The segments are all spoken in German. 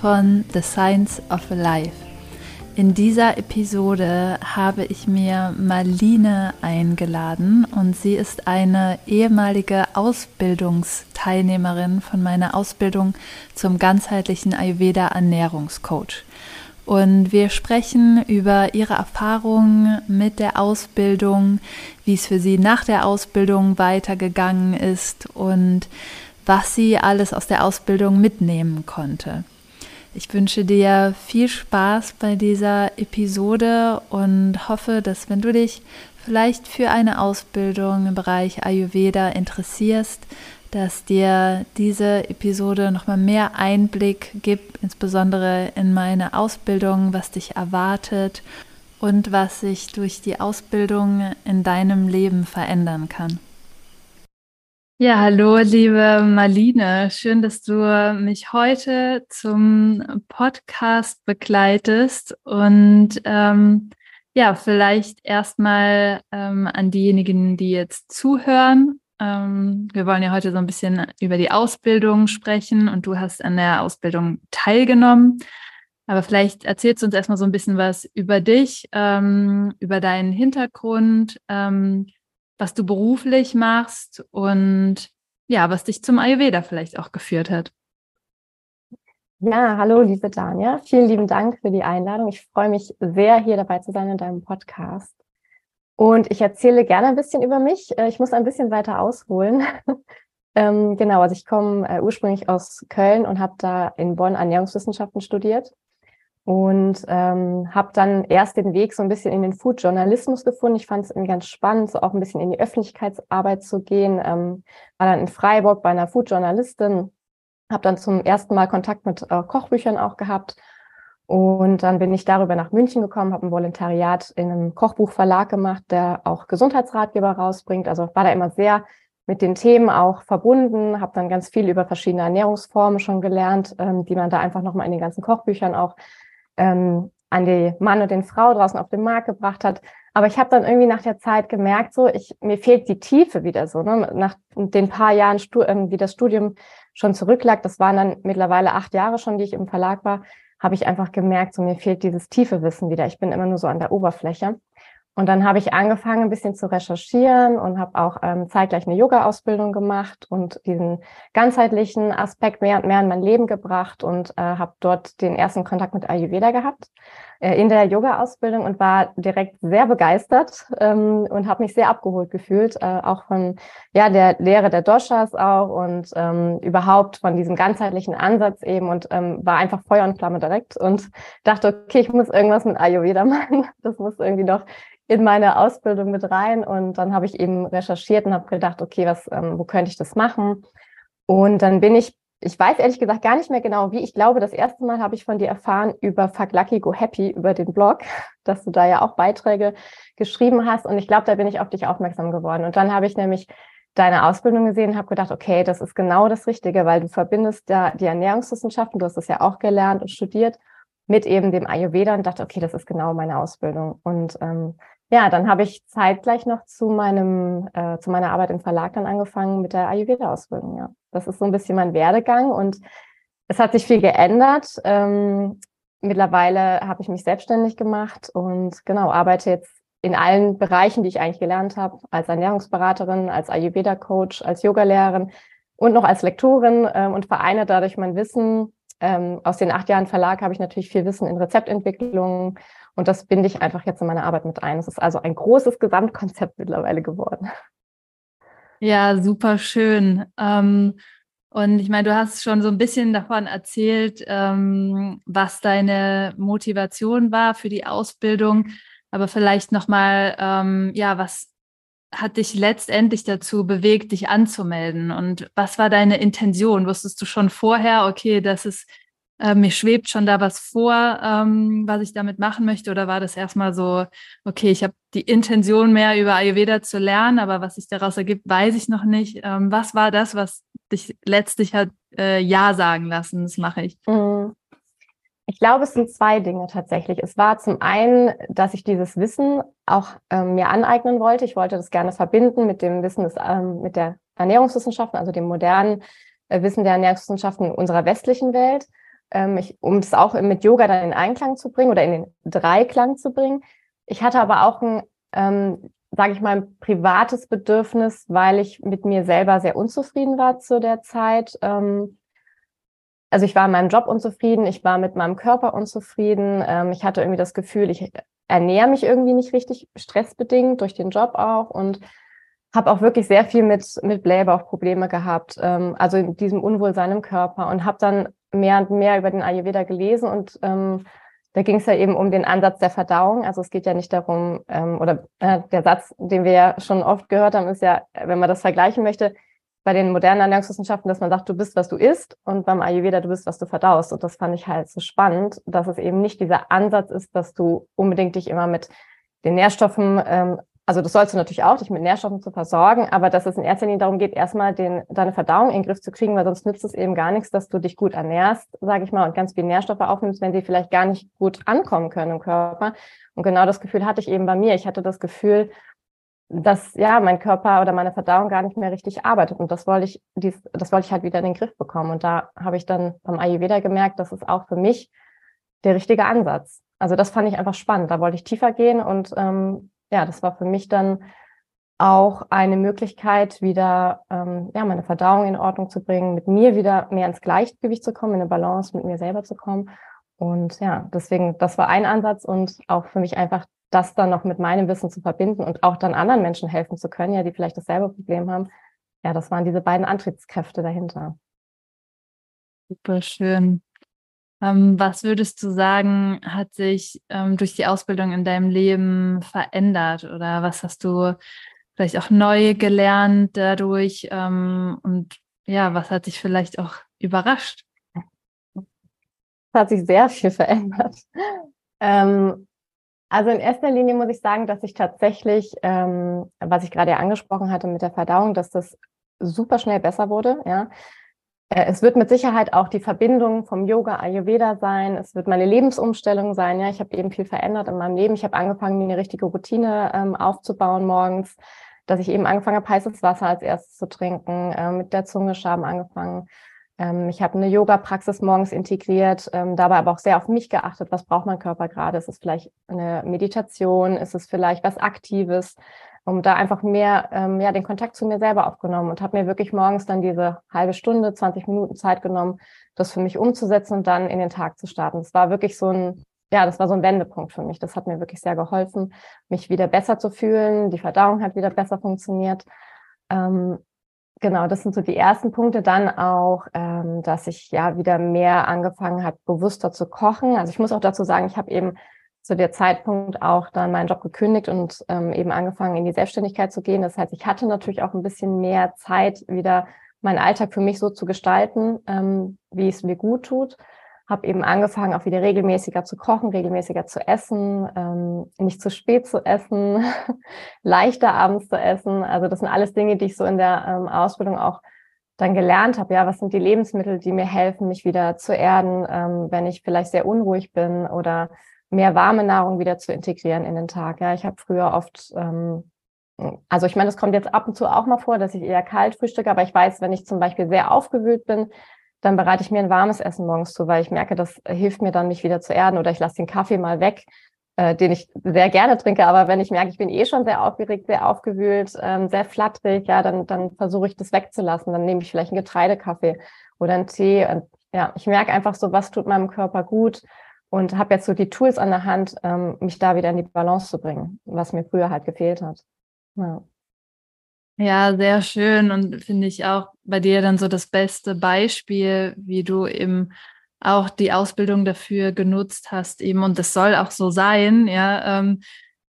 von The Science of Life. In dieser Episode habe ich mir Marlene eingeladen und sie ist eine ehemalige Ausbildungsteilnehmerin von meiner Ausbildung zum ganzheitlichen Ayurveda Ernährungscoach. Und wir sprechen über ihre Erfahrungen mit der Ausbildung, wie es für sie nach der Ausbildung weitergegangen ist und was sie alles aus der Ausbildung mitnehmen konnte. Ich wünsche dir viel Spaß bei dieser Episode und hoffe, dass wenn du dich vielleicht für eine Ausbildung im Bereich Ayurveda interessierst, dass dir diese Episode nochmal mehr Einblick gibt, insbesondere in meine Ausbildung, was dich erwartet und was sich durch die Ausbildung in deinem Leben verändern kann. Ja, hallo, liebe Marlene. Schön, dass du mich heute zum Podcast begleitest. Und ähm, ja, vielleicht erstmal ähm, an diejenigen, die jetzt zuhören. Ähm, wir wollen ja heute so ein bisschen über die Ausbildung sprechen und du hast an der Ausbildung teilgenommen. Aber vielleicht erzählst du uns erstmal so ein bisschen was über dich, ähm, über deinen Hintergrund ähm, was du beruflich machst und ja, was dich zum Ayurveda vielleicht auch geführt hat. Ja, hallo, liebe Dania. Vielen lieben Dank für die Einladung. Ich freue mich sehr, hier dabei zu sein in deinem Podcast. Und ich erzähle gerne ein bisschen über mich. Äh, ich muss ein bisschen weiter ausholen. ähm, genau, also ich komme äh, ursprünglich aus Köln und habe da in Bonn Ernährungswissenschaften studiert und ähm, habe dann erst den Weg so ein bisschen in den Food-Journalismus gefunden. Ich fand es irgendwie ganz spannend, so auch ein bisschen in die Öffentlichkeitsarbeit zu gehen. Ähm, war dann in Freiburg bei einer Food-Journalistin, habe dann zum ersten Mal Kontakt mit äh, Kochbüchern auch gehabt. Und dann bin ich darüber nach München gekommen, habe ein Volontariat in einem Kochbuchverlag gemacht, der auch Gesundheitsratgeber rausbringt. Also war da immer sehr mit den Themen auch verbunden, habe dann ganz viel über verschiedene Ernährungsformen schon gelernt, ähm, die man da einfach nochmal in den ganzen Kochbüchern auch ähm, an die Mann und den Frau draußen auf den Markt gebracht hat. Aber ich habe dann irgendwie nach der Zeit gemerkt, so ich mir fehlt die Tiefe wieder so. Ne? Nach den paar Jahren, ähm, wie das Studium schon zurücklag, das waren dann mittlerweile acht Jahre schon, die ich im Verlag war, habe ich einfach gemerkt, so mir fehlt dieses tiefe Wissen wieder. Ich bin immer nur so an der Oberfläche. Und dann habe ich angefangen, ein bisschen zu recherchieren und habe auch ähm, zeitgleich eine Yoga-Ausbildung gemacht und diesen ganzheitlichen Aspekt mehr und mehr in mein Leben gebracht und äh, habe dort den ersten Kontakt mit Ayurveda gehabt in der Yoga-Ausbildung und war direkt sehr begeistert ähm, und habe mich sehr abgeholt gefühlt, äh, auch von ja der Lehre der Doshas auch und ähm, überhaupt von diesem ganzheitlichen Ansatz eben und ähm, war einfach Feuer und Flamme direkt und dachte, okay, ich muss irgendwas mit Ayurveda machen. Das muss irgendwie noch in meine Ausbildung mit rein und dann habe ich eben recherchiert und habe gedacht, okay, was, ähm, wo könnte ich das machen? Und dann bin ich, ich weiß ehrlich gesagt gar nicht mehr genau wie. Ich glaube, das erste Mal habe ich von dir erfahren über Fuck Lucky Go Happy über den Blog, dass du da ja auch Beiträge geschrieben hast und ich glaube, da bin ich auf dich aufmerksam geworden. Und dann habe ich nämlich deine Ausbildung gesehen und habe gedacht, okay, das ist genau das Richtige, weil du verbindest da die Ernährungswissenschaften, du hast das ja auch gelernt und studiert mit eben dem Ayurveda und dachte, okay, das ist genau meine Ausbildung. Und ähm, ja, dann habe ich zeitgleich noch zu meinem, äh, zu meiner Arbeit im Verlag dann angefangen mit der Ayurveda-Ausbildung, ja. Das ist so ein bisschen mein Werdegang und es hat sich viel geändert. Ähm, mittlerweile habe ich mich selbstständig gemacht und genau, arbeite jetzt in allen Bereichen, die ich eigentlich gelernt habe, als Ernährungsberaterin, als Ayurveda-Coach, als Yogalehrerin und noch als Lektorin ähm, und vereine dadurch mein Wissen. Ähm, aus den acht Jahren Verlag habe ich natürlich viel Wissen in Rezeptentwicklung und das binde ich einfach jetzt in meine Arbeit mit ein. Es ist also ein großes Gesamtkonzept mittlerweile geworden. Ja, super schön. Ähm, und ich meine, du hast schon so ein bisschen davon erzählt, ähm, was deine Motivation war für die Ausbildung. Aber vielleicht nochmal, ähm, ja, was hat dich letztendlich dazu bewegt, dich anzumelden? Und was war deine Intention? Wusstest du schon vorher, okay, das ist äh, mir schwebt schon da was vor, ähm, was ich damit machen möchte? Oder war das erstmal so, okay, ich habe die Intention mehr über Ayurveda zu lernen, aber was sich daraus ergibt, weiß ich noch nicht. Ähm, was war das, was dich letztlich hat äh, Ja sagen lassen? Das mache ich. Mhm. Ich glaube, es sind zwei Dinge tatsächlich. Es war zum einen, dass ich dieses Wissen auch ähm, mir aneignen wollte. Ich wollte das gerne verbinden mit dem Wissen des, ähm, mit der Ernährungswissenschaften, also dem modernen äh, Wissen der Ernährungswissenschaften unserer westlichen Welt ähm, um das auch mit Yoga dann in Einklang zu bringen oder in den Dreiklang zu bringen. Ich hatte aber auch ein, ähm, sage ich mal, ein privates Bedürfnis, weil ich mit mir selber sehr unzufrieden war zu der Zeit. Ähm, also ich war in meinem Job unzufrieden, ich war mit meinem Körper unzufrieden. Ähm, ich hatte irgendwie das Gefühl, ich ernähre mich irgendwie nicht richtig stressbedingt durch den Job auch und habe auch wirklich sehr viel mit mit Blähbauchprobleme gehabt, ähm, also in diesem Unwohlsein im Körper und habe dann mehr und mehr über den Ayurveda gelesen und ähm, da ging es ja eben um den Ansatz der Verdauung. Also es geht ja nicht darum, ähm, oder äh, der Satz, den wir ja schon oft gehört haben, ist ja, wenn man das vergleichen möchte, bei den modernen Ernährungswissenschaften, dass man sagt, du bist, was du isst und beim Ayurveda, du bist, was du verdaust. Und das fand ich halt so spannend, dass es eben nicht dieser Ansatz ist, dass du unbedingt dich immer mit den Nährstoffen ähm, also das sollst du natürlich auch, dich mit Nährstoffen zu versorgen, aber dass es in erster Linie darum geht, erstmal den, deine Verdauung in den Griff zu kriegen, weil sonst nützt es eben gar nichts, dass du dich gut ernährst, sage ich mal, und ganz viel Nährstoffe aufnimmst, wenn sie vielleicht gar nicht gut ankommen können im Körper. Und genau das Gefühl hatte ich eben bei mir. Ich hatte das Gefühl, dass ja mein Körper oder meine Verdauung gar nicht mehr richtig arbeitet. Und das wollte ich, dies, das wollte ich halt wieder in den Griff bekommen. Und da habe ich dann beim Ayurveda gemerkt, das ist auch für mich der richtige Ansatz. Also das fand ich einfach spannend. Da wollte ich tiefer gehen und ähm, ja, das war für mich dann auch eine Möglichkeit, wieder ähm, ja, meine Verdauung in Ordnung zu bringen, mit mir wieder mehr ins Gleichgewicht zu kommen, in eine Balance mit mir selber zu kommen. Und ja, deswegen, das war ein Ansatz und auch für mich einfach das dann noch mit meinem Wissen zu verbinden und auch dann anderen Menschen helfen zu können, ja, die vielleicht dasselbe Problem haben. Ja, das waren diese beiden Antriebskräfte dahinter. Super schön. Ähm, was würdest du sagen, hat sich ähm, durch die Ausbildung in deinem Leben verändert oder was hast du vielleicht auch neu gelernt dadurch ähm, und ja, was hat dich vielleicht auch überrascht? Es hat sich sehr viel verändert. Ähm, also in erster Linie muss ich sagen, dass ich tatsächlich, ähm, was ich gerade ja angesprochen hatte mit der Verdauung, dass das super schnell besser wurde. Ja, es wird mit Sicherheit auch die Verbindung vom Yoga Ayurveda sein. Es wird meine Lebensumstellung sein. Ja, ich habe eben viel verändert in meinem Leben. Ich habe angefangen, mir eine richtige Routine ähm, aufzubauen morgens, dass ich eben angefangen habe, heißes Wasser als erstes zu trinken, äh, mit der Zungeschaben angefangen. Ähm, ich habe eine Yoga-Praxis morgens integriert, ähm, dabei aber auch sehr auf mich geachtet. Was braucht mein Körper gerade? Ist es vielleicht eine Meditation? Ist es vielleicht was Aktives? Um da einfach mehr ähm, ja den Kontakt zu mir selber aufgenommen und habe mir wirklich morgens dann diese halbe Stunde, 20 Minuten Zeit genommen, das für mich umzusetzen und dann in den Tag zu starten. Das war wirklich so ein ja, das war so ein Wendepunkt für mich. Das hat mir wirklich sehr geholfen, mich wieder besser zu fühlen. Die Verdauung hat wieder besser funktioniert. Ähm, genau, das sind so die ersten Punkte. Dann auch, ähm, dass ich ja wieder mehr angefangen habe, bewusster zu kochen. Also ich muss auch dazu sagen, ich habe eben zu der Zeitpunkt auch dann meinen Job gekündigt und ähm, eben angefangen, in die Selbstständigkeit zu gehen. Das heißt, ich hatte natürlich auch ein bisschen mehr Zeit, wieder meinen Alltag für mich so zu gestalten, ähm, wie es mir gut tut. Habe eben angefangen, auch wieder regelmäßiger zu kochen, regelmäßiger zu essen, ähm, nicht zu spät zu essen, leichter abends zu essen. Also das sind alles Dinge, die ich so in der ähm, Ausbildung auch dann gelernt habe, ja, was sind die Lebensmittel, die mir helfen, mich wieder zu erden, ähm, wenn ich vielleicht sehr unruhig bin oder mehr warme Nahrung wieder zu integrieren in den Tag. Ja, ich habe früher oft, ähm, also ich meine, es kommt jetzt ab und zu auch mal vor, dass ich eher kalt frühstücke, aber ich weiß, wenn ich zum Beispiel sehr aufgewühlt bin, dann bereite ich mir ein warmes Essen morgens zu, weil ich merke, das hilft mir dann, mich wieder zu erden oder ich lasse den Kaffee mal weg, äh, den ich sehr gerne trinke, aber wenn ich merke, ich bin eh schon sehr aufgeregt, sehr aufgewühlt, ähm, sehr flatterig, ja, dann, dann versuche ich das wegzulassen. Dann nehme ich vielleicht einen Getreidekaffee oder einen Tee. Und ja, ich merke einfach so, was tut meinem Körper gut und habe jetzt so die Tools an der Hand, ähm, mich da wieder in die Balance zu bringen, was mir früher halt gefehlt hat. Ja. Ja, sehr schön und finde ich auch bei dir dann so das beste Beispiel, wie du eben auch die Ausbildung dafür genutzt hast eben und das soll auch so sein, ja, ähm,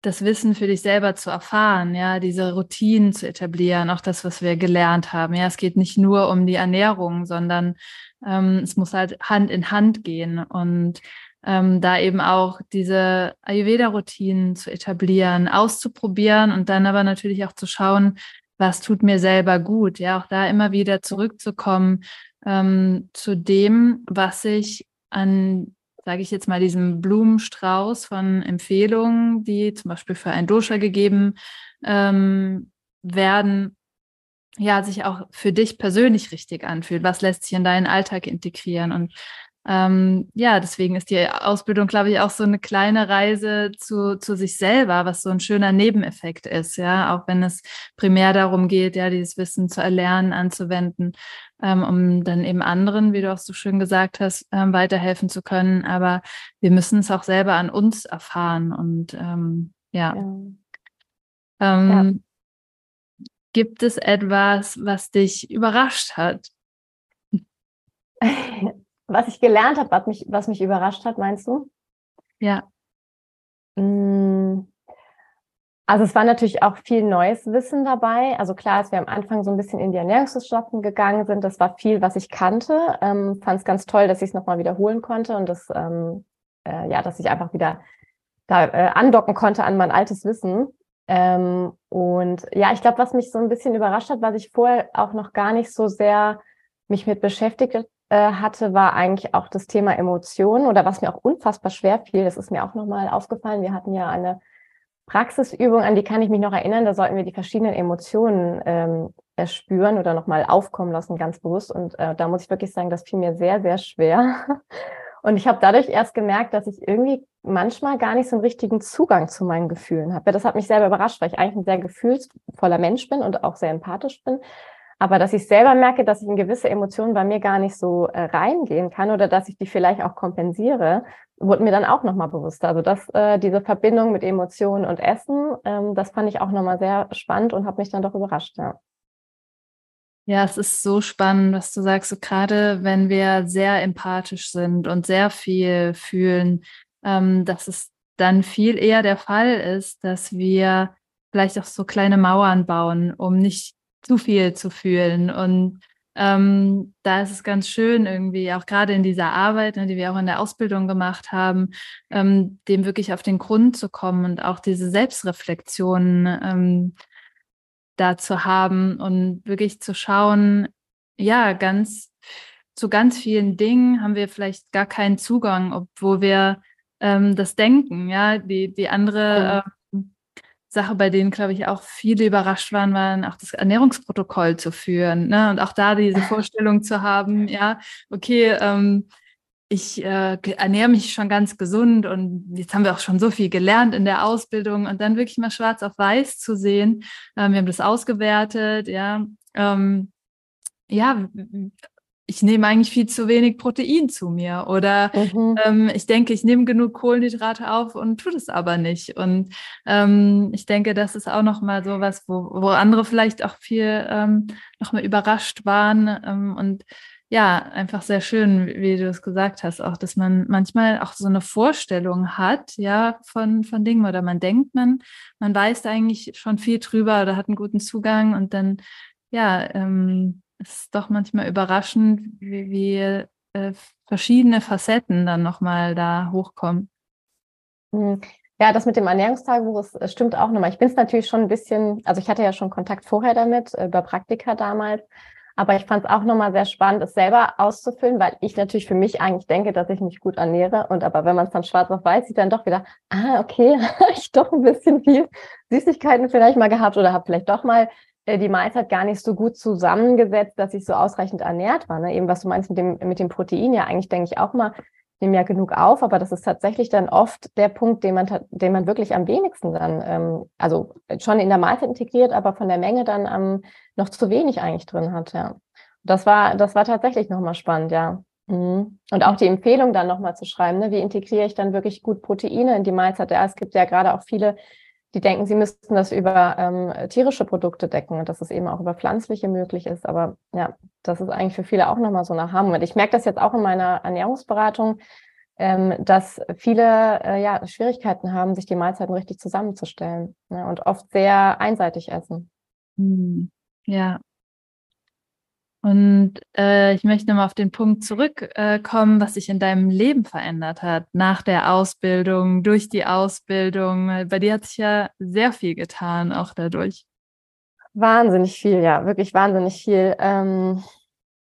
das Wissen für dich selber zu erfahren, ja, diese Routinen zu etablieren, auch das, was wir gelernt haben. Ja, es geht nicht nur um die Ernährung, sondern ähm, es muss halt Hand in Hand gehen und ähm, da eben auch diese Ayurveda-Routinen zu etablieren, auszuprobieren und dann aber natürlich auch zu schauen, was tut mir selber gut. Ja, auch da immer wieder zurückzukommen ähm, zu dem, was ich an sage ich jetzt mal, diesem Blumenstrauß von Empfehlungen, die zum Beispiel für ein Dosha gegeben ähm, werden, ja, sich auch für dich persönlich richtig anfühlt. Was lässt sich in deinen Alltag integrieren? Und ähm, ja, deswegen ist die Ausbildung, glaube ich, auch so eine kleine Reise zu, zu sich selber, was so ein schöner Nebeneffekt ist, ja, auch wenn es primär darum geht, ja, dieses Wissen zu erlernen, anzuwenden, ähm, um dann eben anderen, wie du auch so schön gesagt hast, ähm, weiterhelfen zu können. Aber wir müssen es auch selber an uns erfahren und ähm, ja. ja. Ähm, ja. Gibt es etwas, was dich überrascht hat? Was ich gelernt habe, was mich, was mich überrascht hat, meinst du? Ja. Mm. Also es war natürlich auch viel neues Wissen dabei. Also klar, als wir am Anfang so ein bisschen in die Ernährungswissenschaften gegangen sind, das war viel, was ich kannte. Ähm, Fand es ganz toll, dass ich es nochmal wiederholen konnte und das, ähm, äh, ja, dass ich einfach wieder da äh, andocken konnte an mein altes Wissen. Ähm, und ja, ich glaube, was mich so ein bisschen überrascht hat, was ich vorher auch noch gar nicht so sehr mich mit beschäftigt hatte, war eigentlich auch das Thema Emotionen oder was mir auch unfassbar schwer fiel. Das ist mir auch nochmal aufgefallen. Wir hatten ja eine Praxisübung, an die kann ich mich noch erinnern. Da sollten wir die verschiedenen Emotionen ähm, erspüren oder nochmal aufkommen lassen, ganz bewusst. Und äh, da muss ich wirklich sagen, das fiel mir sehr, sehr schwer. Und ich habe dadurch erst gemerkt, dass ich irgendwie manchmal gar nicht so einen richtigen Zugang zu meinen Gefühlen habe. Das hat mich selber überrascht, weil ich eigentlich ein sehr gefühlsvoller Mensch bin und auch sehr empathisch bin. Aber dass ich selber merke, dass ich in gewisse Emotionen bei mir gar nicht so äh, reingehen kann oder dass ich die vielleicht auch kompensiere, wurde mir dann auch nochmal bewusst. Also dass äh, diese Verbindung mit Emotionen und Essen, ähm, das fand ich auch nochmal sehr spannend und habe mich dann doch überrascht, ja. Ja, es ist so spannend, was du sagst, so gerade wenn wir sehr empathisch sind und sehr viel fühlen, ähm, dass es dann viel eher der Fall ist, dass wir vielleicht auch so kleine Mauern bauen, um nicht zu viel zu fühlen. Und ähm, da ist es ganz schön, irgendwie auch gerade in dieser Arbeit, ne, die wir auch in der Ausbildung gemacht haben, ähm, dem wirklich auf den Grund zu kommen und auch diese Selbstreflexion ähm, da zu haben und wirklich zu schauen, ja, ganz zu ganz vielen Dingen haben wir vielleicht gar keinen Zugang, obwohl wir ähm, das denken, ja, die, die andere äh, Sache, bei denen, glaube ich, auch viele überrascht waren, waren auch das Ernährungsprotokoll zu führen. Ne? Und auch da diese Vorstellung zu haben, ja, okay, ähm, ich äh, ernähre mich schon ganz gesund und jetzt haben wir auch schon so viel gelernt in der Ausbildung und dann wirklich mal schwarz auf weiß zu sehen. Ähm, wir haben das ausgewertet, ja. Ähm, ja, ich nehme eigentlich viel zu wenig Protein zu mir oder mhm. ähm, ich denke, ich nehme genug Kohlenhydrate auf und tue das aber nicht. Und ähm, ich denke, das ist auch nochmal so was, wo, wo andere vielleicht auch viel ähm, nochmal überrascht waren ähm, und ja, einfach sehr schön, wie du es gesagt hast, auch, dass man manchmal auch so eine Vorstellung hat, ja, von, von Dingen oder man denkt, man, man weiß eigentlich schon viel drüber oder hat einen guten Zugang und dann, ja, ähm, es ist doch manchmal überraschend, wie, wie äh, verschiedene Facetten dann nochmal da hochkommen. Hm. Ja, das mit dem Ernährungstagebuch das stimmt auch nochmal. Ich bin es natürlich schon ein bisschen, also ich hatte ja schon Kontakt vorher damit, äh, über Praktika damals, aber ich fand es auch nochmal sehr spannend, es selber auszufüllen, weil ich natürlich für mich eigentlich denke, dass ich mich gut ernähre. Und aber wenn man es dann schwarz auf weiß sieht, dann doch wieder, ah, okay, ich doch ein bisschen viel Süßigkeiten vielleicht mal gehabt oder habe vielleicht doch mal äh, die Mahlzeit gar nicht so gut zusammengesetzt, dass ich so ausreichend ernährt war. Ne? Eben was du meinst mit dem, mit dem Protein, ja, eigentlich denke ich auch mal, nehme ja genug auf, aber das ist tatsächlich dann oft der Punkt, den man, den man wirklich am wenigsten dann, ähm, also schon in der Mahlzeit integriert, aber von der Menge dann ähm, noch zu wenig eigentlich drin hat, ja. Das war, das war tatsächlich nochmal spannend, ja. Mhm. Und auch die Empfehlung dann nochmal zu schreiben, ne? wie integriere ich dann wirklich gut Proteine in die Mahlzeit? Ja, es gibt ja gerade auch viele die denken, sie müssten das über ähm, tierische Produkte decken und dass es eben auch über pflanzliche möglich ist. Aber ja, das ist eigentlich für viele auch nochmal so ein Aha-Moment. Ich merke das jetzt auch in meiner Ernährungsberatung, ähm, dass viele äh, ja, Schwierigkeiten haben, sich die Mahlzeiten richtig zusammenzustellen ne, und oft sehr einseitig essen. Hm. Ja. Und äh, ich möchte mal auf den Punkt zurückkommen, äh, was sich in deinem Leben verändert hat, nach der Ausbildung, durch die Ausbildung. Bei dir hat sich ja sehr viel getan, auch dadurch. Wahnsinnig viel, ja, wirklich wahnsinnig viel. Ähm,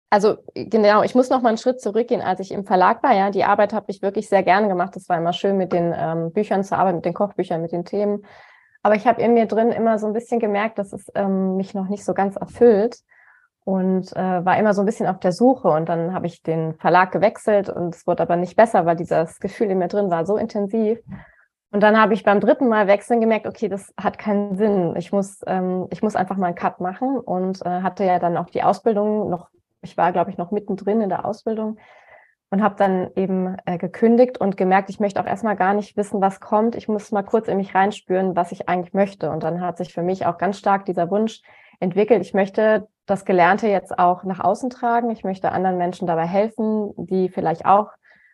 also genau, ich muss noch mal einen Schritt zurückgehen, als ich im Verlag war. Ja, die Arbeit habe ich wirklich sehr gerne gemacht. Es war immer schön, mit den ähm, Büchern zu arbeiten, mit den Kochbüchern, mit den Themen. Aber ich habe in mir drin immer so ein bisschen gemerkt, dass es ähm, mich noch nicht so ganz erfüllt und äh, war immer so ein bisschen auf der Suche. Und dann habe ich den Verlag gewechselt und es wurde aber nicht besser, weil dieses Gefühl in mir drin war so intensiv. Und dann habe ich beim dritten Mal wechseln gemerkt, okay, das hat keinen Sinn. Ich muss, ähm, ich muss einfach mal einen Cut machen und äh, hatte ja dann auch die Ausbildung noch ich war, glaube ich, noch mittendrin in der Ausbildung und habe dann eben äh, gekündigt und gemerkt, ich möchte auch erstmal gar nicht wissen, was kommt. Ich muss mal kurz in mich reinspüren, was ich eigentlich möchte. Und dann hat sich für mich auch ganz stark dieser Wunsch entwickelt. Ich möchte das Gelernte jetzt auch nach außen tragen. Ich möchte anderen Menschen dabei helfen, die vielleicht auch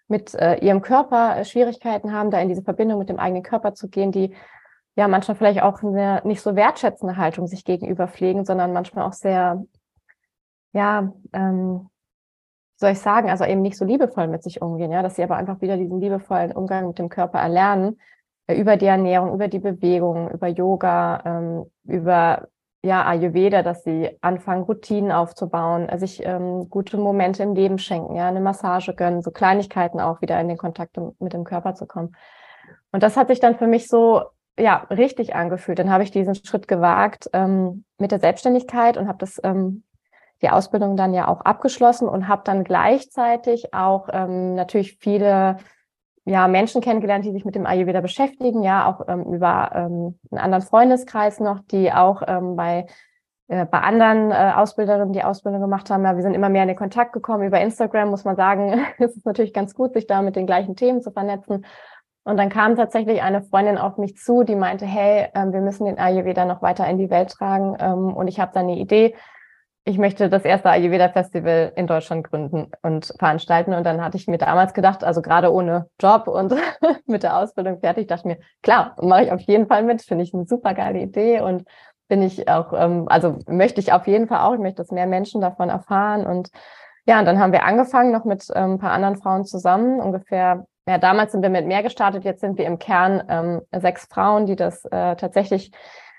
mit äh, ihrem Körper äh, Schwierigkeiten haben, da in diese Verbindung mit dem eigenen Körper zu gehen, die ja manchmal vielleicht auch eine nicht so wertschätzende Haltung sich gegenüber pflegen, sondern manchmal auch sehr ja, ähm, soll ich sagen, also eben nicht so liebevoll mit sich umgehen, ja, dass sie aber einfach wieder diesen liebevollen Umgang mit dem Körper erlernen, äh, über die Ernährung, über die Bewegung, über Yoga, ähm, über ja, Ayurveda, dass sie anfangen, Routinen aufzubauen, äh, sich ähm, gute Momente im Leben schenken, ja, eine Massage gönnen, so Kleinigkeiten auch wieder in den Kontakt mit dem Körper zu kommen. Und das hat sich dann für mich so ja richtig angefühlt. Dann habe ich diesen Schritt gewagt ähm, mit der Selbstständigkeit und habe das ähm, die Ausbildung dann ja auch abgeschlossen und habe dann gleichzeitig auch ähm, natürlich viele ja, Menschen kennengelernt, die sich mit dem Ayurveda beschäftigen, ja, auch ähm, über ähm, einen anderen Freundeskreis noch, die auch ähm, bei, äh, bei anderen äh, Ausbilderinnen die Ausbildung gemacht haben. Ja, wir sind immer mehr in den Kontakt gekommen. Über Instagram muss man sagen, es ist natürlich ganz gut, sich da mit den gleichen Themen zu vernetzen. Und dann kam tatsächlich eine Freundin auf mich zu, die meinte, hey, ähm, wir müssen den Ayurveda noch weiter in die Welt tragen. Ähm, und ich habe da eine Idee ich möchte das erste Ayurveda Festival in Deutschland gründen und veranstalten. Und dann hatte ich mir damals gedacht, also gerade ohne Job und mit der Ausbildung fertig, dachte ich mir, klar, mache ich auf jeden Fall mit, finde ich eine super geile Idee und bin ich auch, ähm, also möchte ich auf jeden Fall auch, ich möchte, dass mehr Menschen davon erfahren. Und ja, und dann haben wir angefangen, noch mit ähm, ein paar anderen Frauen zusammen, ungefähr, ja, damals sind wir mit mehr gestartet, jetzt sind wir im Kern ähm, sechs Frauen, die das äh, tatsächlich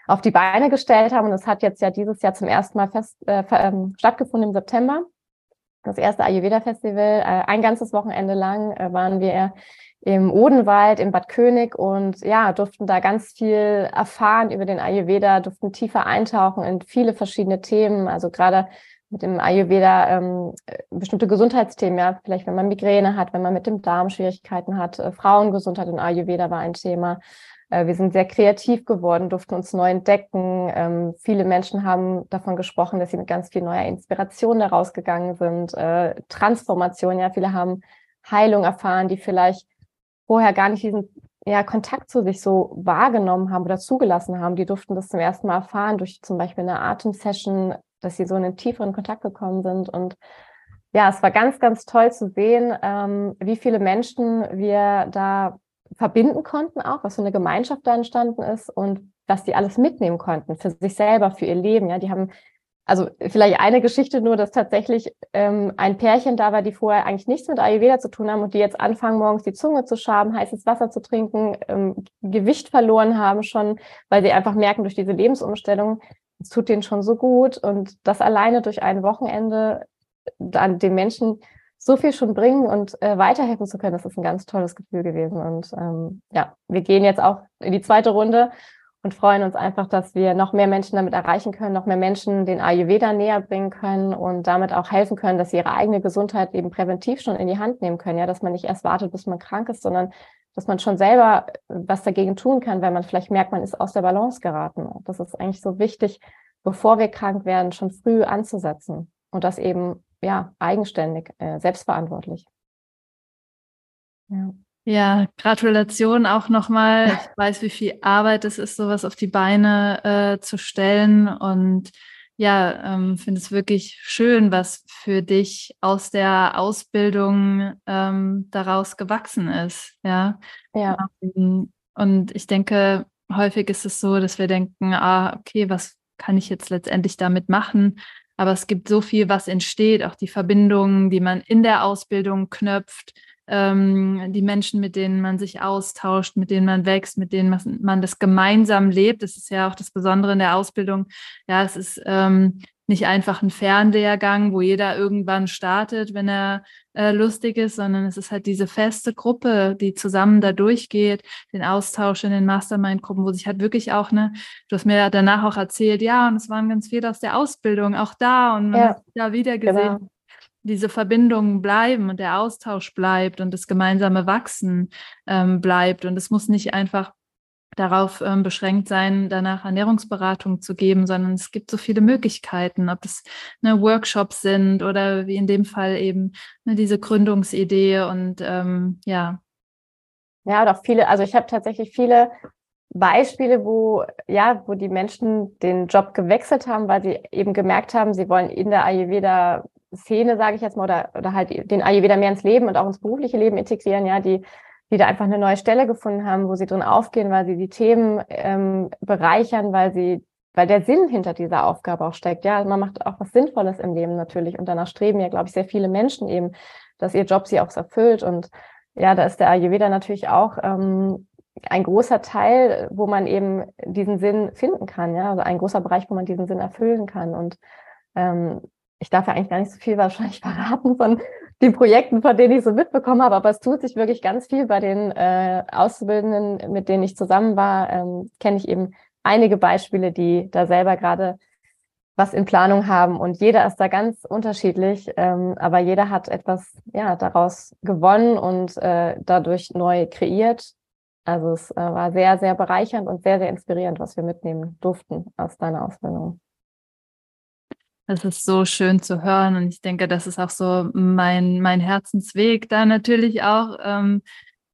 auf die Beine gestellt haben. Und es hat jetzt ja dieses Jahr zum ersten Mal fest, äh, ähm, stattgefunden im September. Das erste Ayurveda-Festival. Äh, ein ganzes Wochenende lang äh, waren wir im Odenwald, in Bad König und ja, durften da ganz viel erfahren über den Ayurveda, durften tiefer eintauchen in viele verschiedene Themen. Also gerade mit dem Ayurveda ähm, bestimmte Gesundheitsthemen, ja, vielleicht wenn man Migräne hat, wenn man mit dem Darm Schwierigkeiten hat. Äh, Frauengesundheit in Ayurveda war ein Thema. Äh, wir sind sehr kreativ geworden, durften uns neu entdecken. Ähm, viele Menschen haben davon gesprochen, dass sie mit ganz viel neuer Inspiration daraus gegangen sind. Äh, Transformation, ja, viele haben Heilung erfahren, die vielleicht vorher gar nicht diesen ja, Kontakt zu sich so wahrgenommen haben oder zugelassen haben. Die durften das zum ersten Mal erfahren durch zum Beispiel eine Atemsession, dass sie so in einen tieferen Kontakt gekommen sind. Und ja, es war ganz, ganz toll zu sehen, ähm, wie viele Menschen wir da verbinden konnten, auch was für eine Gemeinschaft da entstanden ist und was die alles mitnehmen konnten für sich selber, für ihr Leben. Ja, die haben also vielleicht eine Geschichte nur, dass tatsächlich ähm, ein Pärchen da war, die vorher eigentlich nichts mit Ayurveda zu tun haben und die jetzt anfangen, morgens die Zunge zu schaben, heißes Wasser zu trinken, ähm, Gewicht verloren haben schon, weil sie einfach merken durch diese Lebensumstellung, es tut denen schon so gut und das alleine durch ein Wochenende dann den Menschen so viel schon bringen und äh, weiterhelfen zu können, das ist ein ganz tolles Gefühl gewesen. Und ähm, ja, wir gehen jetzt auch in die zweite Runde und freuen uns einfach, dass wir noch mehr Menschen damit erreichen können, noch mehr Menschen den Ayurveda näher bringen können und damit auch helfen können, dass sie ihre eigene Gesundheit eben präventiv schon in die Hand nehmen können. Ja, dass man nicht erst wartet, bis man krank ist, sondern dass man schon selber was dagegen tun kann, wenn man vielleicht merkt, man ist aus der Balance geraten. Das ist eigentlich so wichtig, bevor wir krank werden, schon früh anzusetzen und das eben ja, eigenständig, äh, selbstverantwortlich. Ja. Ja, Gratulation auch nochmal. Ich weiß, wie viel Arbeit es ist, sowas auf die Beine äh, zu stellen. Und ja, ähm, finde es wirklich schön, was für dich aus der Ausbildung ähm, daraus gewachsen ist. Ja. ja. Ähm, und ich denke, häufig ist es so, dass wir denken, ah, okay, was kann ich jetzt letztendlich damit machen? Aber es gibt so viel, was entsteht, auch die Verbindungen, die man in der Ausbildung knöpft, ähm, die Menschen, mit denen man sich austauscht, mit denen man wächst, mit denen man, man das gemeinsam lebt. Das ist ja auch das Besondere in der Ausbildung. Ja, es ist ähm, nicht einfach ein Fernlehrgang, wo jeder irgendwann startet, wenn er äh, lustig ist, sondern es ist halt diese feste Gruppe, die zusammen da durchgeht, den Austausch in den Mastermind-Gruppen, wo sich halt wirklich auch, ne, du hast mir danach auch erzählt, ja, und es waren ganz viele aus der Ausbildung auch da und man ja, hat da wieder gesehen. Genau. Diese Verbindungen bleiben und der Austausch bleibt und das gemeinsame Wachsen ähm, bleibt. Und es muss nicht einfach darauf ähm, beschränkt sein, danach Ernährungsberatung zu geben, sondern es gibt so viele Möglichkeiten, ob es ne, Workshops sind oder wie in dem Fall eben ne, diese Gründungsidee und ähm, ja. Ja, doch viele, also ich habe tatsächlich viele Beispiele, wo ja, wo die Menschen den Job gewechselt haben, weil sie eben gemerkt haben, sie wollen in der Ayurveda Szene, sage ich jetzt mal, oder, oder halt den Ayurveda mehr ins Leben und auch ins berufliche Leben integrieren, ja, die die da einfach eine neue Stelle gefunden haben, wo sie drin aufgehen, weil sie die Themen ähm, bereichern, weil sie, weil der Sinn hinter dieser Aufgabe auch steckt. Ja, man macht auch was Sinnvolles im Leben natürlich und danach streben ja, glaube ich, sehr viele Menschen eben, dass ihr Job sie auch erfüllt und ja, da ist der Ayurveda natürlich auch ähm, ein großer Teil, wo man eben diesen Sinn finden kann, ja, also ein großer Bereich, wo man diesen Sinn erfüllen kann und ähm, ich darf ja eigentlich gar nicht so viel wahrscheinlich verraten von den Projekten, von denen ich so mitbekommen habe. Aber es tut sich wirklich ganz viel bei den äh, Auszubildenden, mit denen ich zusammen war. Ähm, Kenne ich eben einige Beispiele, die da selber gerade was in Planung haben. Und jeder ist da ganz unterschiedlich, ähm, aber jeder hat etwas ja daraus gewonnen und äh, dadurch neu kreiert. Also es äh, war sehr, sehr bereichernd und sehr, sehr inspirierend, was wir mitnehmen durften aus deiner Ausbildung. Das ist so schön zu hören und ich denke, das ist auch so mein, mein Herzensweg da natürlich auch, ähm,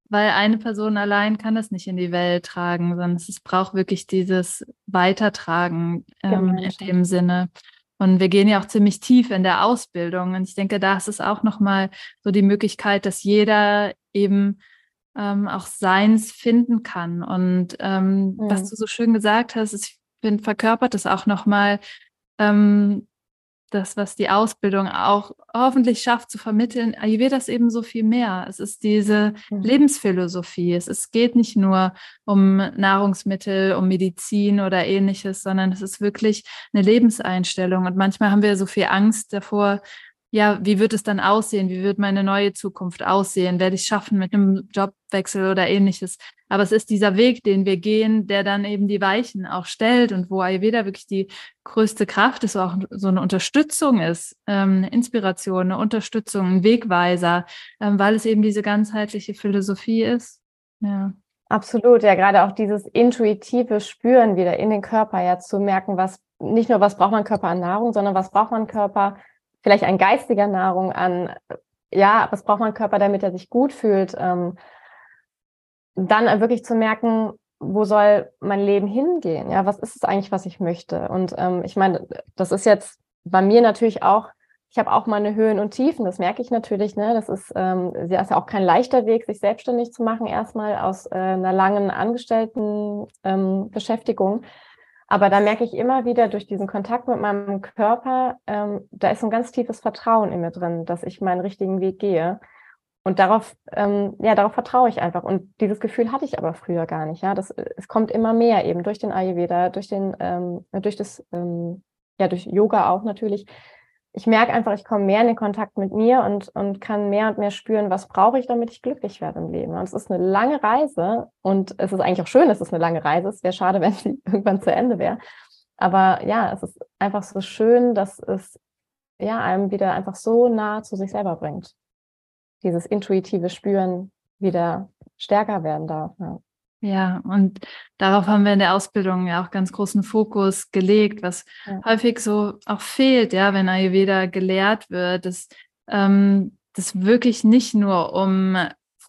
weil eine Person allein kann das nicht in die Welt tragen, sondern es braucht wirklich dieses Weitertragen ähm, in dem Sinne. Und wir gehen ja auch ziemlich tief in der Ausbildung und ich denke, da ist es auch nochmal so die Möglichkeit, dass jeder eben ähm, auch seins finden kann. Und ähm, mhm. was du so schön gesagt hast, ich finde, verkörpert es auch nochmal, ähm, das, was die Ausbildung auch hoffentlich schafft zu vermitteln, Ayurveda ist eben so viel mehr. Es ist diese mhm. Lebensphilosophie. Es ist, geht nicht nur um Nahrungsmittel, um Medizin oder ähnliches, sondern es ist wirklich eine Lebenseinstellung. Und manchmal haben wir so viel Angst davor, ja, wie wird es dann aussehen? Wie wird meine neue Zukunft aussehen? Werde ich schaffen mit einem Jobwechsel oder ähnliches? Aber es ist dieser Weg, den wir gehen, der dann eben die Weichen auch stellt und wo Ayurveda wirklich die größte Kraft ist, auch so eine Unterstützung ist, ähm, Inspiration, eine Unterstützung, ein Wegweiser, ähm, weil es eben diese ganzheitliche Philosophie ist. Ja. Absolut, ja, gerade auch dieses intuitive Spüren wieder in den Körper, ja, zu merken, was nicht nur was braucht man Körper an Nahrung, sondern was braucht man Körper vielleicht an geistiger Nahrung, an, ja, was braucht mein Körper, damit er sich gut fühlt. Ähm, dann wirklich zu merken, wo soll mein Leben hingehen? Ja, was ist es eigentlich, was ich möchte? Und ähm, ich meine, das ist jetzt bei mir natürlich auch, ich habe auch meine Höhen und Tiefen, das merke ich natürlich. Ne? Das ist, ähm, ist ja auch kein leichter Weg, sich selbstständig zu machen, erstmal aus äh, einer langen Angestellten ähm, Beschäftigung. Aber da merke ich immer wieder durch diesen Kontakt mit meinem Körper, ähm, da ist ein ganz tiefes Vertrauen in mir drin, dass ich meinen richtigen Weg gehe. Und darauf, ähm, ja, darauf vertraue ich einfach. Und dieses Gefühl hatte ich aber früher gar nicht. Ja, das, es kommt immer mehr eben durch den Ayurveda, durch den, ähm, durch das, ähm, ja, durch Yoga auch natürlich, ich merke einfach, ich komme mehr in den Kontakt mit mir und, und kann mehr und mehr spüren, was brauche ich, damit ich glücklich werde im Leben. Und es ist eine lange Reise und es ist eigentlich auch schön, dass es eine lange Reise ist. Wäre schade, wenn sie irgendwann zu Ende wäre. Aber ja, es ist einfach so schön, dass es ja einem wieder einfach so nah zu sich selber bringt. Dieses intuitive Spüren wieder stärker werden darf. Ja. Ja, und darauf haben wir in der Ausbildung ja auch ganz großen Fokus gelegt, was ja. häufig so auch fehlt, ja, wenn Ayurveda gelehrt wird, dass ähm, das wirklich nicht nur um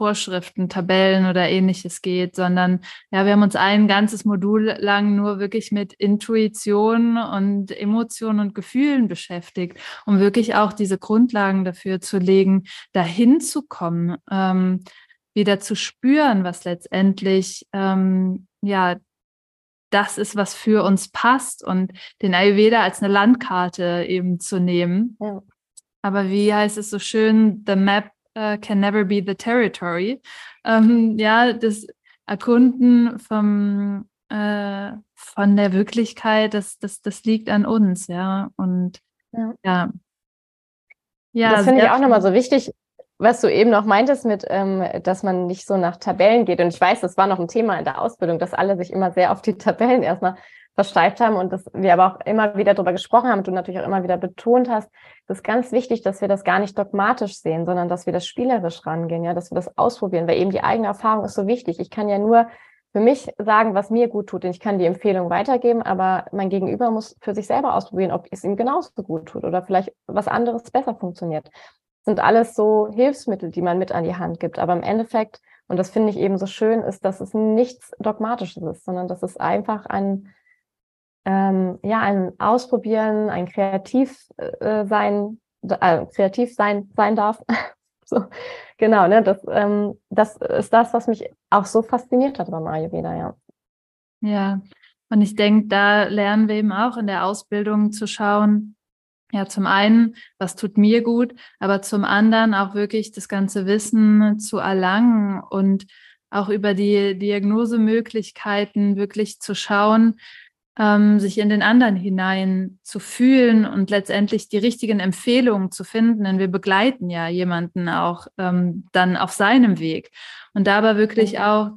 Vorschriften, Tabellen oder ähnliches geht, sondern ja, wir haben uns ein ganzes Modul lang nur wirklich mit Intuition und Emotionen und Gefühlen beschäftigt, um wirklich auch diese Grundlagen dafür zu legen, dahin zu kommen, ähm, wieder zu spüren, was letztendlich ähm, ja das ist, was für uns passt und den Ayurveda als eine Landkarte eben zu nehmen. Ja. Aber wie heißt es so schön, the map uh, can never be the territory. Ähm, ja, das Erkunden vom, äh, von der Wirklichkeit, das, das, das liegt an uns, ja. Und ja. ja. ja das finde ich auch nochmal so wichtig, was du eben noch meintest mit, ähm, dass man nicht so nach Tabellen geht. Und ich weiß, das war noch ein Thema in der Ausbildung, dass alle sich immer sehr auf die Tabellen erstmal versteift haben und dass wir aber auch immer wieder darüber gesprochen haben und du natürlich auch immer wieder betont hast, das ist ganz wichtig, dass wir das gar nicht dogmatisch sehen, sondern dass wir das spielerisch rangehen, ja, dass wir das ausprobieren, weil eben die eigene Erfahrung ist so wichtig. Ich kann ja nur für mich sagen, was mir gut tut und ich kann die Empfehlung weitergeben, aber mein Gegenüber muss für sich selber ausprobieren, ob es ihm genauso gut tut oder vielleicht was anderes besser funktioniert sind alles so Hilfsmittel, die man mit an die Hand gibt. Aber im Endeffekt, und das finde ich eben so schön, ist, dass es nichts Dogmatisches ist, sondern dass es einfach ein, ähm, ja, ein Ausprobieren, ein Kreativ äh, sein, äh, kreativ sein, sein darf. so, genau, ne, das, ähm, das ist das, was mich auch so fasziniert hat beim Ayurveda, ja. Ja, und ich denke, da lernen wir eben auch in der Ausbildung zu schauen, ja, zum einen, was tut mir gut, aber zum anderen auch wirklich das ganze Wissen zu erlangen und auch über die Diagnosemöglichkeiten wirklich zu schauen, ähm, sich in den anderen hinein zu fühlen und letztendlich die richtigen Empfehlungen zu finden. Denn wir begleiten ja jemanden auch ähm, dann auf seinem Weg. Und da aber wirklich auch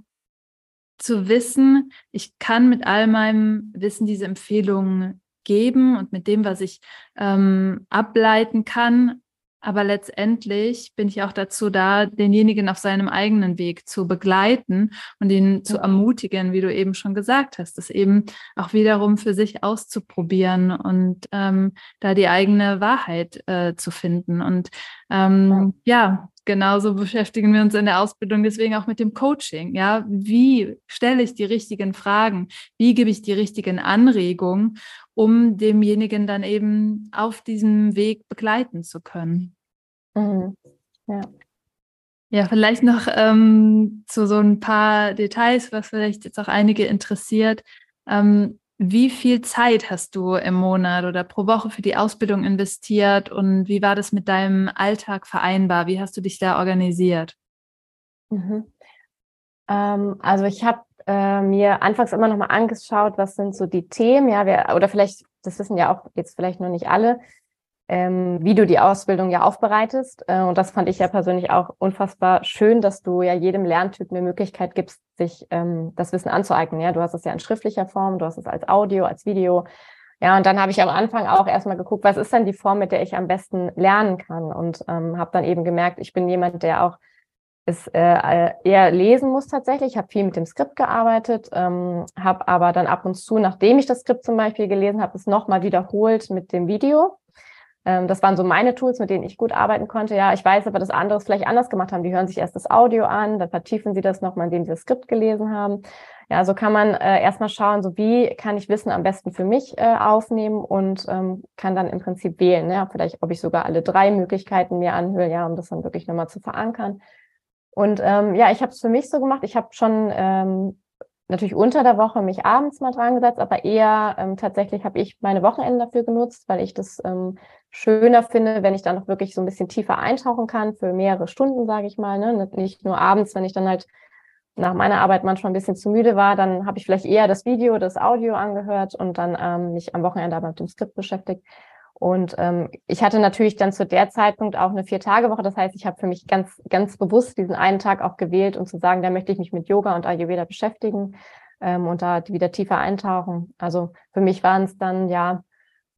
zu wissen, ich kann mit all meinem Wissen diese Empfehlungen geben und mit dem, was ich ähm, ableiten kann. Aber letztendlich bin ich auch dazu da, denjenigen auf seinem eigenen Weg zu begleiten und ihn zu ermutigen, wie du eben schon gesagt hast, das eben auch wiederum für sich auszuprobieren und ähm, da die eigene Wahrheit äh, zu finden. Und ähm, ja. ja, genauso beschäftigen wir uns in der Ausbildung deswegen auch mit dem Coaching. Ja, wie stelle ich die richtigen Fragen? Wie gebe ich die richtigen Anregungen, um demjenigen dann eben auf diesem Weg begleiten zu können? Mhm. Ja. Ja, vielleicht noch ähm, zu so ein paar Details, was vielleicht jetzt auch einige interessiert. Ähm, wie viel Zeit hast du im Monat oder pro Woche für die Ausbildung investiert und wie war das mit deinem Alltag vereinbar? Wie hast du dich da organisiert? Mhm. Ähm, also ich habe äh, mir anfangs immer noch mal angeschaut, was sind so die Themen, ja, wir, oder vielleicht, das wissen ja auch jetzt vielleicht noch nicht alle, ähm, wie du die Ausbildung ja aufbereitest. Äh, und das fand ich ja persönlich auch unfassbar schön, dass du ja jedem Lerntyp eine Möglichkeit gibst, sich ähm, das Wissen anzueignen. Ja, du hast es ja in schriftlicher Form, du hast es als Audio, als Video. Ja, und dann habe ich am Anfang auch erstmal geguckt, was ist denn die Form, mit der ich am besten lernen kann? Und ähm, habe dann eben gemerkt, ich bin jemand, der auch es äh, eher lesen muss tatsächlich. Ich habe viel mit dem Skript gearbeitet, ähm, habe aber dann ab und zu, nachdem ich das Skript zum Beispiel gelesen habe, es nochmal wiederholt mit dem Video. Ähm, das waren so meine Tools, mit denen ich gut arbeiten konnte. Ja, ich weiß aber, dass andere es vielleicht anders gemacht haben. Die hören sich erst das Audio an, dann vertiefen sie das nochmal, indem sie das Skript gelesen haben. Ja, so kann man äh, erstmal schauen, so wie kann ich Wissen am besten für mich äh, aufnehmen und ähm, kann dann im Prinzip wählen, ja, vielleicht, ob ich sogar alle drei Möglichkeiten mir anhöre, ja, um das dann wirklich nochmal zu verankern. Und ähm, ja, ich habe es für mich so gemacht. Ich habe schon ähm, natürlich unter der Woche mich abends mal dran gesetzt, aber eher ähm, tatsächlich habe ich meine Wochenenden dafür genutzt, weil ich das ähm, schöner finde, wenn ich dann noch wirklich so ein bisschen tiefer eintauchen kann für mehrere Stunden, sage ich mal. Ne? Nicht nur abends, wenn ich dann halt nach meiner Arbeit manchmal ein bisschen zu müde war, dann habe ich vielleicht eher das Video, das Audio angehört und dann ähm, mich am Wochenende aber mit dem Skript beschäftigt. Und ähm, ich hatte natürlich dann zu der Zeitpunkt auch eine Vier-Tage-Woche. Das heißt, ich habe für mich ganz, ganz bewusst diesen einen Tag auch gewählt, um zu sagen, da möchte ich mich mit Yoga und Ayurveda beschäftigen ähm, und da wieder tiefer eintauchen. Also für mich waren es dann ja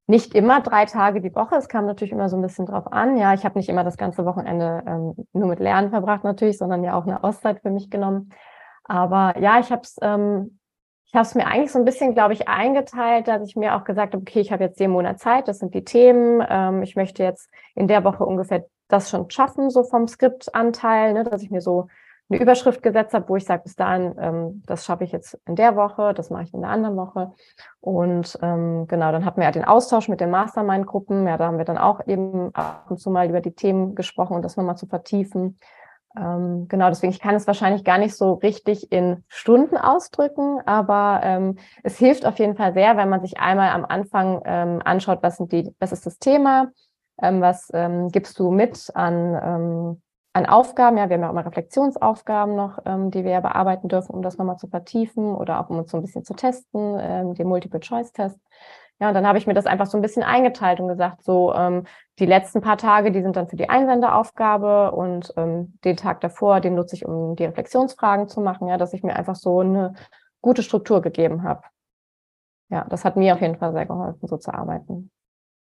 nicht immer drei Tage die Woche. Es kam natürlich immer so ein bisschen drauf an. Ja, ich habe nicht immer das ganze Wochenende ähm, nur mit Lernen verbracht natürlich, sondern ja auch eine Auszeit für mich genommen. Aber ja, ich habe es ähm, ich habe es mir eigentlich so ein bisschen, glaube ich, eingeteilt, dass ich mir auch gesagt habe, okay, ich habe jetzt den Monat Zeit, das sind die Themen. Ähm, ich möchte jetzt in der Woche ungefähr das schon schaffen, so vom Skriptanteil, ne, dass ich mir so eine Überschrift gesetzt habe, wo ich sage, bis dahin, ähm, das schaffe ich jetzt in der Woche, das mache ich in der anderen Woche. Und ähm, genau, dann hatten wir ja den Austausch mit den Mastermind-Gruppen. Ja, da haben wir dann auch eben ab und zu mal über die Themen gesprochen und das nochmal zu vertiefen. Ähm, genau, deswegen, ich kann es wahrscheinlich gar nicht so richtig in Stunden ausdrücken, aber ähm, es hilft auf jeden Fall sehr, wenn man sich einmal am Anfang ähm, anschaut, was sind die, was ist das Thema, ähm, was ähm, gibst du mit an, ähm, an Aufgaben. Ja, wir haben ja auch immer Reflexionsaufgaben noch, ähm, die wir ja bearbeiten dürfen, um das nochmal zu vertiefen oder auch um uns so ein bisschen zu testen, ähm, den Multiple-Choice-Test. Ja, und dann habe ich mir das einfach so ein bisschen eingeteilt und gesagt, so ähm, die letzten paar Tage, die sind dann für die Einsenderaufgabe und ähm, den Tag davor, den nutze ich, um die Reflexionsfragen zu machen, ja, dass ich mir einfach so eine gute Struktur gegeben habe. Ja, das hat mir auf jeden Fall sehr geholfen, so zu arbeiten.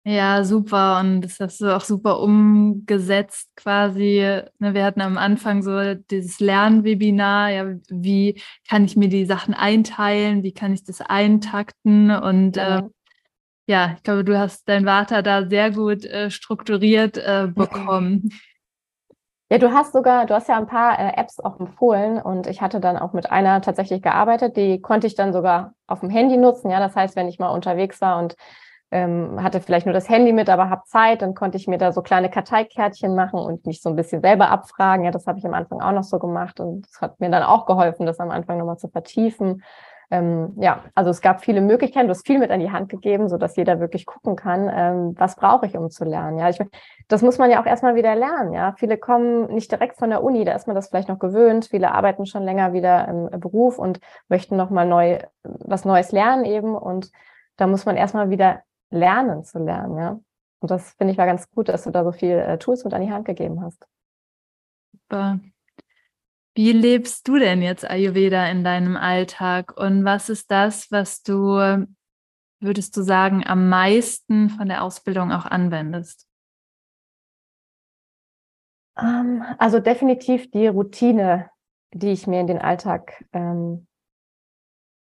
Ja, super. Und das hast du auch super umgesetzt quasi. Ne, wir hatten am Anfang so dieses Lernwebinar. Ja, wie kann ich mir die Sachen einteilen? Wie kann ich das eintakten? Und ja. äh, ja, ich glaube, du hast dein Vater da sehr gut äh, strukturiert äh, bekommen. Ja, du hast sogar, du hast ja ein paar äh, Apps auch empfohlen und ich hatte dann auch mit einer tatsächlich gearbeitet, die konnte ich dann sogar auf dem Handy nutzen. Ja, das heißt, wenn ich mal unterwegs war und ähm, hatte vielleicht nur das Handy mit, aber habe Zeit, dann konnte ich mir da so kleine Karteikärtchen machen und mich so ein bisschen selber abfragen. Ja, das habe ich am Anfang auch noch so gemacht und das hat mir dann auch geholfen, das am Anfang nochmal zu vertiefen ähm, ja, also es gab viele Möglichkeiten, du hast viel mit an die Hand gegeben, so dass jeder wirklich gucken kann, ähm, was brauche ich, um zu lernen. Ja, ich, das muss man ja auch erstmal wieder lernen. Ja, viele kommen nicht direkt von der Uni, da ist man das vielleicht noch gewöhnt. Viele arbeiten schon länger wieder im Beruf und möchten nochmal neu, was Neues lernen eben. Und da muss man erstmal wieder lernen zu lernen. Ja, und das finde ich war ganz gut, dass du da so viel äh, Tools mit an die Hand gegeben hast. Super. Wie lebst du denn jetzt Ayurveda in deinem Alltag und was ist das, was du, würdest du sagen, am meisten von der Ausbildung auch anwendest? Ähm, also definitiv die Routine, die ich mir in den Alltag ähm,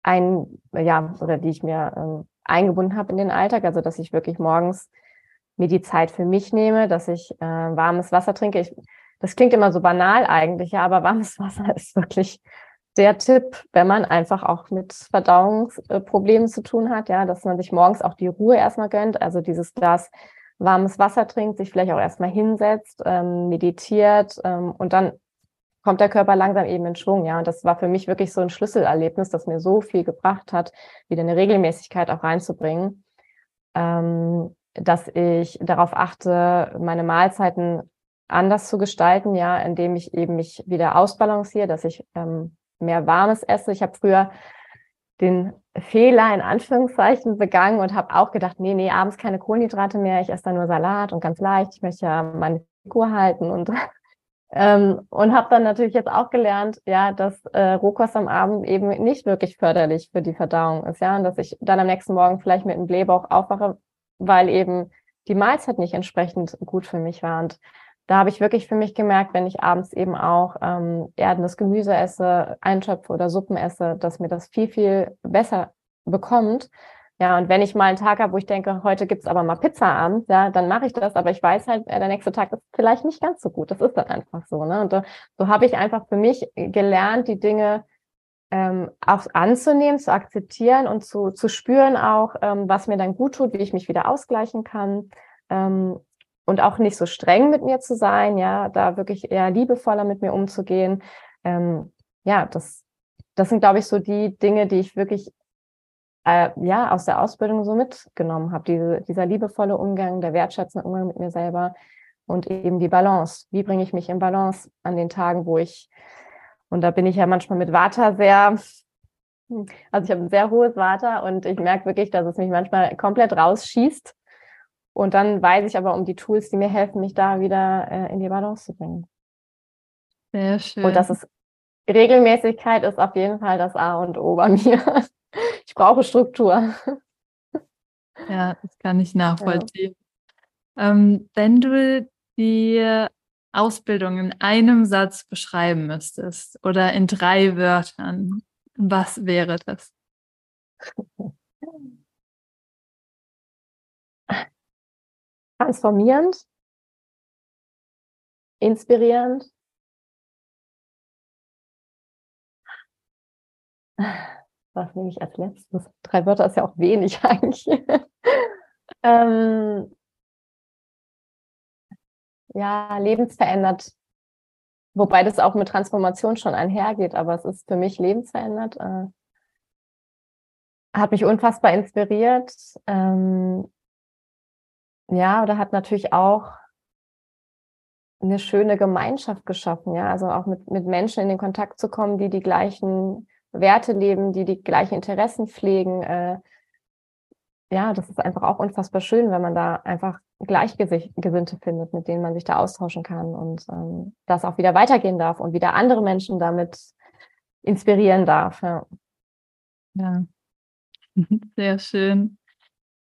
ein, ja, oder die ich mir ähm, eingebunden habe in den Alltag, also dass ich wirklich morgens mir die Zeit für mich nehme, dass ich äh, warmes Wasser trinke. Ich das klingt immer so banal eigentlich, ja, aber warmes Wasser ist wirklich der Tipp, wenn man einfach auch mit Verdauungsproblemen zu tun hat, ja, dass man sich morgens auch die Ruhe erstmal gönnt, also dieses Glas warmes Wasser trinkt, sich vielleicht auch erstmal hinsetzt, ähm, meditiert ähm, und dann kommt der Körper langsam eben in Schwung, ja. Und das war für mich wirklich so ein Schlüsselerlebnis, das mir so viel gebracht hat, wieder eine Regelmäßigkeit auch reinzubringen, ähm, dass ich darauf achte, meine Mahlzeiten anders zu gestalten, ja, indem ich eben mich wieder ausbalanciere, dass ich ähm, mehr Warmes esse. Ich habe früher den Fehler in Anführungszeichen begangen und habe auch gedacht, nee, nee, abends keine Kohlenhydrate mehr, ich esse dann nur Salat und ganz leicht, ich möchte ja meine Figur halten und ähm, und habe dann natürlich jetzt auch gelernt, ja, dass äh, Rohkost am Abend eben nicht wirklich förderlich für die Verdauung ist, ja, und dass ich dann am nächsten Morgen vielleicht mit einem Blähbauch aufwache, weil eben die Mahlzeit nicht entsprechend gut für mich war und da habe ich wirklich für mich gemerkt, wenn ich abends eben auch ähm, erdendes Gemüse esse, Einschöpfe oder Suppen esse, dass mir das viel, viel besser bekommt. Ja, und wenn ich mal einen Tag habe, wo ich denke, heute gibt's aber mal Pizza abends, ja, dann mache ich das, aber ich weiß halt, äh, der nächste Tag ist vielleicht nicht ganz so gut. Das ist dann einfach so. Ne? Und so, so habe ich einfach für mich gelernt, die Dinge ähm, auch anzunehmen, zu akzeptieren und zu, zu spüren auch, ähm, was mir dann gut tut, wie ich mich wieder ausgleichen kann. Ähm, und auch nicht so streng mit mir zu sein, ja, da wirklich eher liebevoller mit mir umzugehen. Ähm, ja, das, das sind, glaube ich, so die Dinge, die ich wirklich äh, ja aus der Ausbildung so mitgenommen habe. Diese, dieser liebevolle Umgang, der wertschätzende Umgang mit mir selber und eben die Balance. Wie bringe ich mich in Balance an den Tagen, wo ich, und da bin ich ja manchmal mit Vata sehr, also ich habe ein sehr hohes Vata und ich merke wirklich, dass es mich manchmal komplett rausschießt und dann weiß ich aber um die Tools, die mir helfen, mich da wieder äh, in die Balance zu bringen. Sehr schön. Und das ist Regelmäßigkeit ist auf jeden Fall das A und O bei mir. Ich brauche Struktur. Ja, das kann ich nachvollziehen. Ja. Ähm, wenn du die Ausbildung in einem Satz beschreiben müsstest oder in drei Wörtern, was wäre das? transformierend, inspirierend Was nehme ich als letztes? Drei Wörter ist ja auch wenig eigentlich. ähm, ja, lebensverändert. Wobei das auch mit Transformation schon einhergeht, aber es ist für mich lebensverändert. Äh, hat mich unfassbar inspiriert. Ähm, ja, oder hat natürlich auch eine schöne Gemeinschaft geschaffen, ja, also auch mit, mit Menschen in den Kontakt zu kommen, die die gleichen Werte leben, die die gleichen Interessen pflegen. Äh, ja, das ist einfach auch unfassbar schön, wenn man da einfach Gleichgesinnte findet, mit denen man sich da austauschen kann und ähm, das auch wieder weitergehen darf und wieder andere Menschen damit inspirieren darf. Ja. ja. Sehr schön.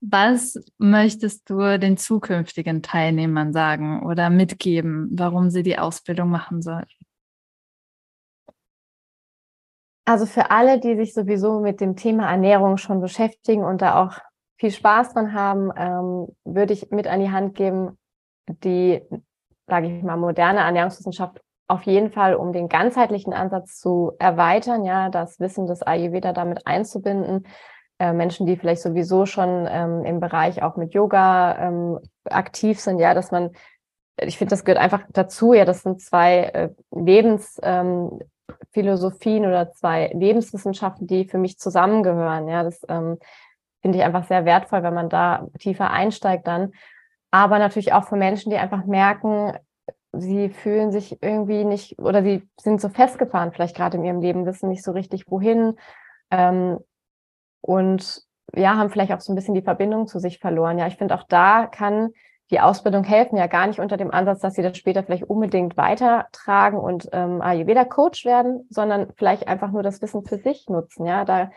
Was möchtest du den zukünftigen Teilnehmern sagen oder mitgeben, warum sie die Ausbildung machen sollten? Also für alle, die sich sowieso mit dem Thema Ernährung schon beschäftigen und da auch viel Spaß dran haben, ähm, würde ich mit an die Hand geben, die, sage ich mal, moderne Ernährungswissenschaft auf jeden Fall, um den ganzheitlichen Ansatz zu erweitern, ja, das Wissen des Ayurveda damit einzubinden, äh, Menschen, die vielleicht sowieso schon ähm, im Bereich auch mit Yoga ähm, aktiv sind, ja, dass man, ich finde, das gehört einfach dazu, ja, das sind zwei äh, Lebensphilosophien ähm, oder zwei Lebenswissenschaften, die für mich zusammengehören, ja, das ähm, finde ich einfach sehr wertvoll, wenn man da tiefer einsteigt dann. Aber natürlich auch für Menschen, die einfach merken, sie fühlen sich irgendwie nicht oder sie sind so festgefahren, vielleicht gerade in ihrem Leben, wissen nicht so richtig, wohin. Ähm, und ja, haben vielleicht auch so ein bisschen die Verbindung zu sich verloren. Ja, ich finde auch da kann die Ausbildung helfen, ja gar nicht unter dem Ansatz, dass sie das später vielleicht unbedingt weitertragen und ähm, Ayurveda-Coach werden, sondern vielleicht einfach nur das Wissen für sich nutzen. Ja, da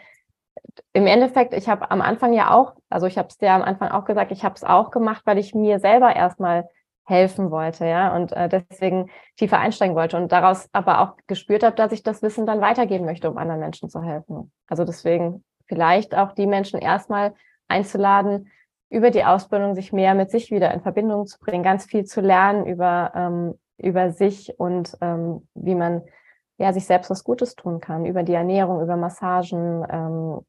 im Endeffekt, ich habe am Anfang ja auch, also ich habe es dir am Anfang auch gesagt, ich habe es auch gemacht, weil ich mir selber erstmal helfen wollte, ja, und äh, deswegen tiefer einsteigen wollte und daraus aber auch gespürt habe, dass ich das Wissen dann weitergeben möchte, um anderen Menschen zu helfen. Also deswegen vielleicht auch die Menschen erstmal einzuladen, über die Ausbildung sich mehr mit sich wieder in Verbindung zu bringen, ganz viel zu lernen über, ähm, über sich und ähm, wie man ja sich selbst was Gutes tun kann, über die Ernährung, über Massagen, ähm,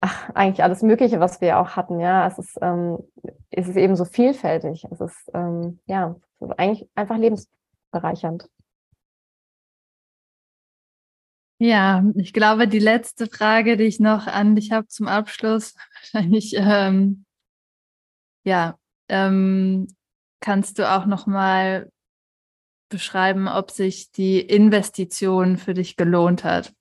ach, eigentlich alles Mögliche, was wir auch hatten, ja. Es ist, ähm, es ist eben so vielfältig. Es ist, ähm, ja, es ist eigentlich einfach lebensbereichernd. Ja, ich glaube, die letzte Frage, die ich noch an dich habe zum Abschluss, wahrscheinlich, ähm, ja, ähm, kannst du auch noch mal beschreiben, ob sich die Investition für dich gelohnt hat?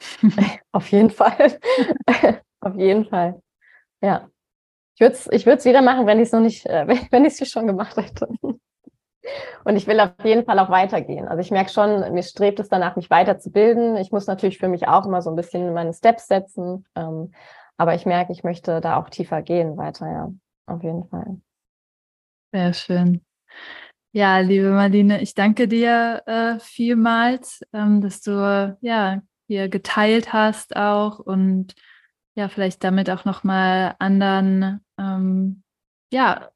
Auf jeden Fall. Auf jeden Fall. Ja. Ich würde es ich wieder machen, wenn ich es noch nicht, äh, wenn ich es schon gemacht hätte. Und ich will auf jeden Fall auch weitergehen. Also ich merke schon, mir strebt es danach, mich weiterzubilden. Ich muss natürlich für mich auch immer so ein bisschen meine Steps setzen. Ähm, aber ich merke, ich möchte da auch tiefer gehen weiter, ja. Auf jeden Fall. Sehr schön. Ja, liebe Marlene, ich danke dir äh, vielmals, ähm, dass du ja hier geteilt hast auch und ja, vielleicht damit auch nochmal anderen ähm, ja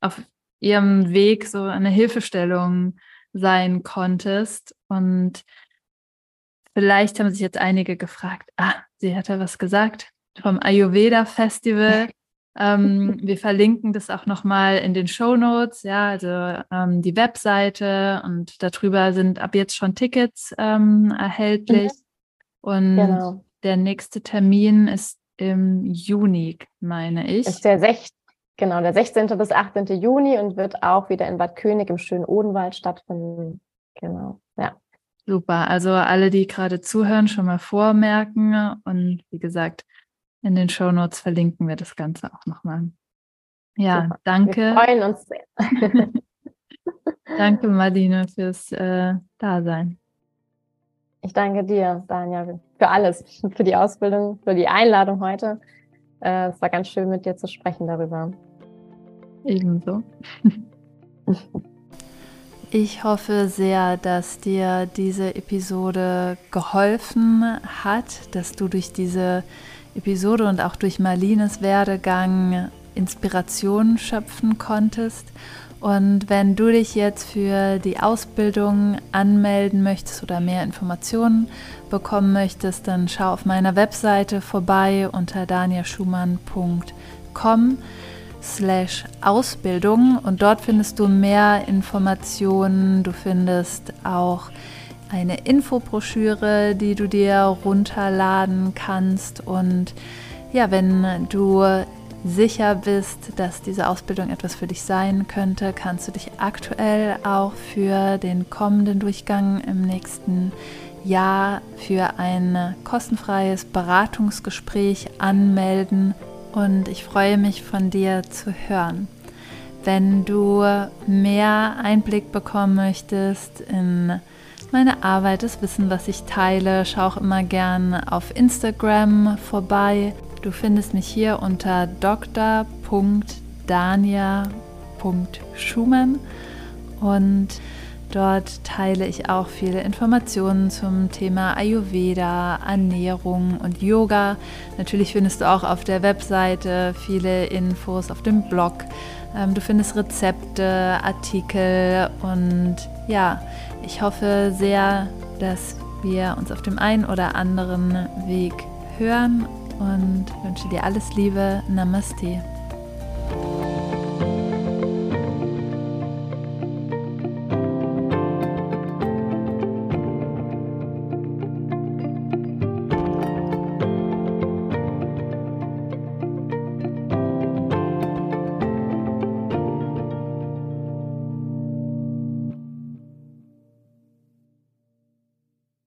auf ihrem Weg so eine Hilfestellung sein konntest. Und vielleicht haben sich jetzt einige gefragt, ah, sie hat ja was gesagt vom Ayurveda Festival. ähm, wir verlinken das auch nochmal in den Show Notes, ja, also ähm, die Webseite und darüber sind ab jetzt schon Tickets ähm, erhältlich. Mhm. Und genau. der nächste Termin ist im Juni, meine ich. Ist der 16. Genau, der 16. bis 18. Juni und wird auch wieder in Bad König im schönen Odenwald stattfinden. Genau, ja. Super. Also alle, die gerade zuhören, schon mal vormerken. Und wie gesagt, in den Show Notes verlinken wir das Ganze auch nochmal. Ja, Super. danke. Wir freuen uns sehr. danke, Marlene, fürs äh, Dasein. Ich danke dir, Daniel, für alles, für die Ausbildung, für die Einladung heute. Äh, es war ganz schön, mit dir zu sprechen darüber. Ebenso. Ich hoffe sehr, dass dir diese Episode geholfen hat, dass du durch diese Episode und auch durch Marlines Werdegang Inspiration schöpfen konntest. Und wenn du dich jetzt für die Ausbildung anmelden möchtest oder mehr Informationen bekommen möchtest, dann schau auf meiner Webseite vorbei unter daniaschumann.com slash Ausbildung und dort findest du mehr Informationen. Du findest auch eine Infobroschüre, die du dir runterladen kannst und ja, wenn du sicher bist, dass diese Ausbildung etwas für dich sein könnte, kannst du dich aktuell auch für den kommenden Durchgang im nächsten Jahr für ein kostenfreies Beratungsgespräch anmelden und ich freue mich von dir zu hören. Wenn du mehr Einblick bekommen möchtest in meine Arbeit, das Wissen, was ich teile, schau auch immer gern auf Instagram vorbei. Du findest mich hier unter dr.dania.schumann und dort teile ich auch viele Informationen zum Thema Ayurveda, Ernährung und Yoga. Natürlich findest du auch auf der Webseite viele Infos auf dem Blog. Ähm, du findest Rezepte, Artikel und ja, ich hoffe sehr, dass wir uns auf dem einen oder anderen Weg hören und wünsche dir alles Liebe. Namaste.